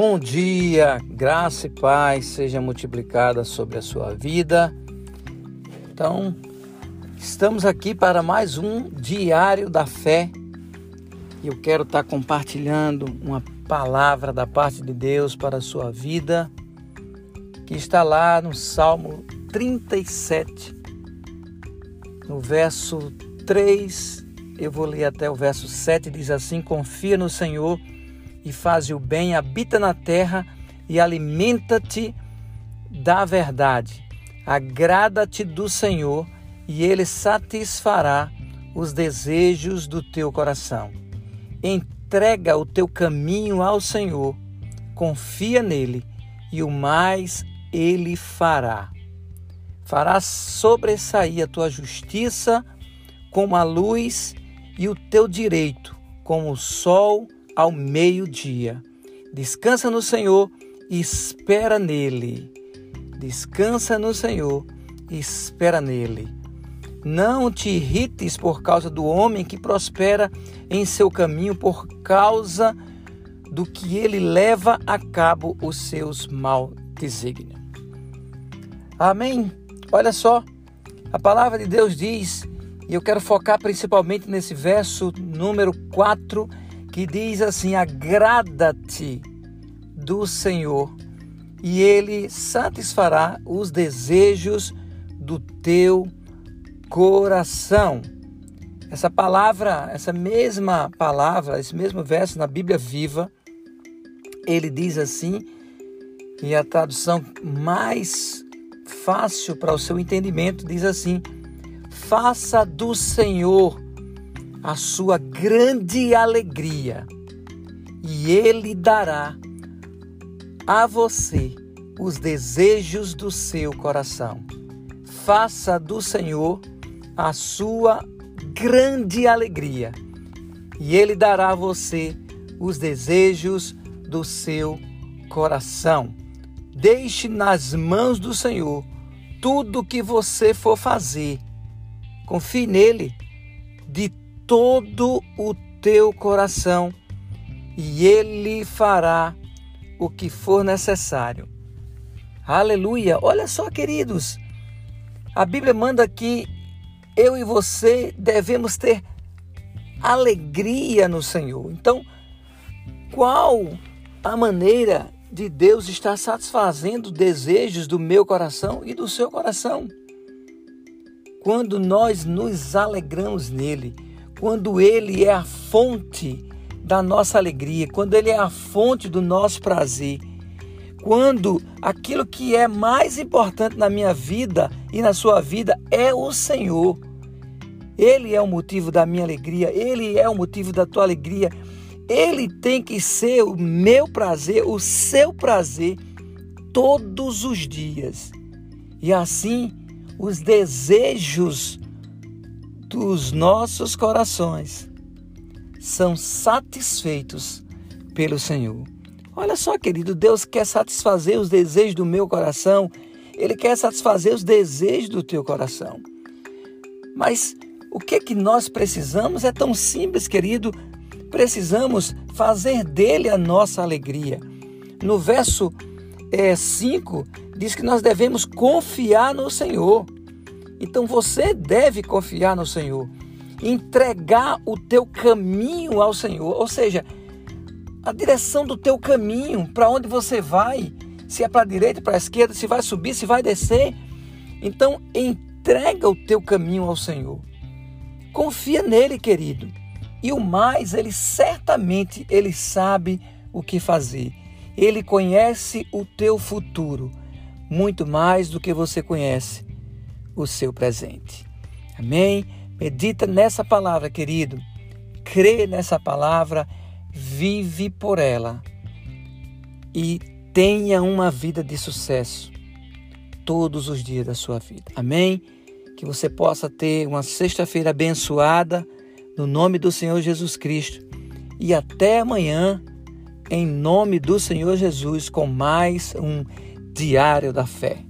Bom dia, graça e paz seja multiplicada sobre a sua vida. Então, estamos aqui para mais um Diário da Fé e eu quero estar compartilhando uma palavra da parte de Deus para a sua vida, que está lá no Salmo 37, no verso 3, eu vou ler até o verso 7, diz assim: Confia no Senhor e faz o bem, habita na terra e alimenta-te da verdade. Agrada-te do Senhor e ele satisfará os desejos do teu coração. Entrega o teu caminho ao Senhor, confia nele e o mais ele fará. Fará sobressair a tua justiça como a luz e o teu direito como o sol ao meio-dia. Descansa no Senhor e espera nele. Descansa no Senhor e espera nele. Não te irrites por causa do homem que prospera em seu caminho, por causa do que ele leva a cabo os seus mal desígnios. Amém? Olha só, a palavra de Deus diz, e eu quero focar principalmente nesse verso número 4 que diz assim: agrada-te do Senhor e ele satisfará os desejos do teu coração. Essa palavra, essa mesma palavra, esse mesmo verso na Bíblia Viva, ele diz assim, e a tradução mais fácil para o seu entendimento diz assim: Faça do Senhor a sua grande alegria, e Ele dará a você os desejos do seu coração. Faça do Senhor a sua grande alegria, e Ele dará a você os desejos do seu coração. Deixe nas mãos do Senhor tudo o que você for fazer. Confie nele de todo o teu coração e ele fará o que for necessário. Aleluia! Olha só, queridos, a Bíblia manda que eu e você devemos ter alegria no Senhor. Então, qual a maneira de Deus estar satisfazendo desejos do meu coração e do seu coração? Quando nós nos alegramos nele, quando Ele é a fonte da nossa alegria, quando Ele é a fonte do nosso prazer, quando aquilo que é mais importante na minha vida e na sua vida é o Senhor. Ele é o motivo da minha alegria, Ele é o motivo da tua alegria. Ele tem que ser o meu prazer, o seu prazer, todos os dias. E assim, os desejos dos nossos corações são satisfeitos pelo Senhor. Olha só, querido, Deus quer satisfazer os desejos do meu coração, Ele quer satisfazer os desejos do teu coração. Mas o que que nós precisamos é tão simples, querido. Precisamos fazer dele a nossa alegria. No verso 5 é, diz que nós devemos confiar no Senhor. Então você deve confiar no Senhor, entregar o teu caminho ao Senhor, ou seja, a direção do teu caminho, para onde você vai, se é para a direita, para a esquerda, se vai subir, se vai descer. Então entrega o teu caminho ao Senhor. Confia nele, querido. E o mais, ele certamente ele sabe o que fazer. Ele conhece o teu futuro muito mais do que você conhece o seu presente. Amém? Medita nessa palavra, querido. Crê nessa palavra, vive por ela e tenha uma vida de sucesso todos os dias da sua vida. Amém? Que você possa ter uma sexta-feira abençoada no nome do Senhor Jesus Cristo. E até amanhã, em nome do Senhor Jesus, com mais um Diário da Fé.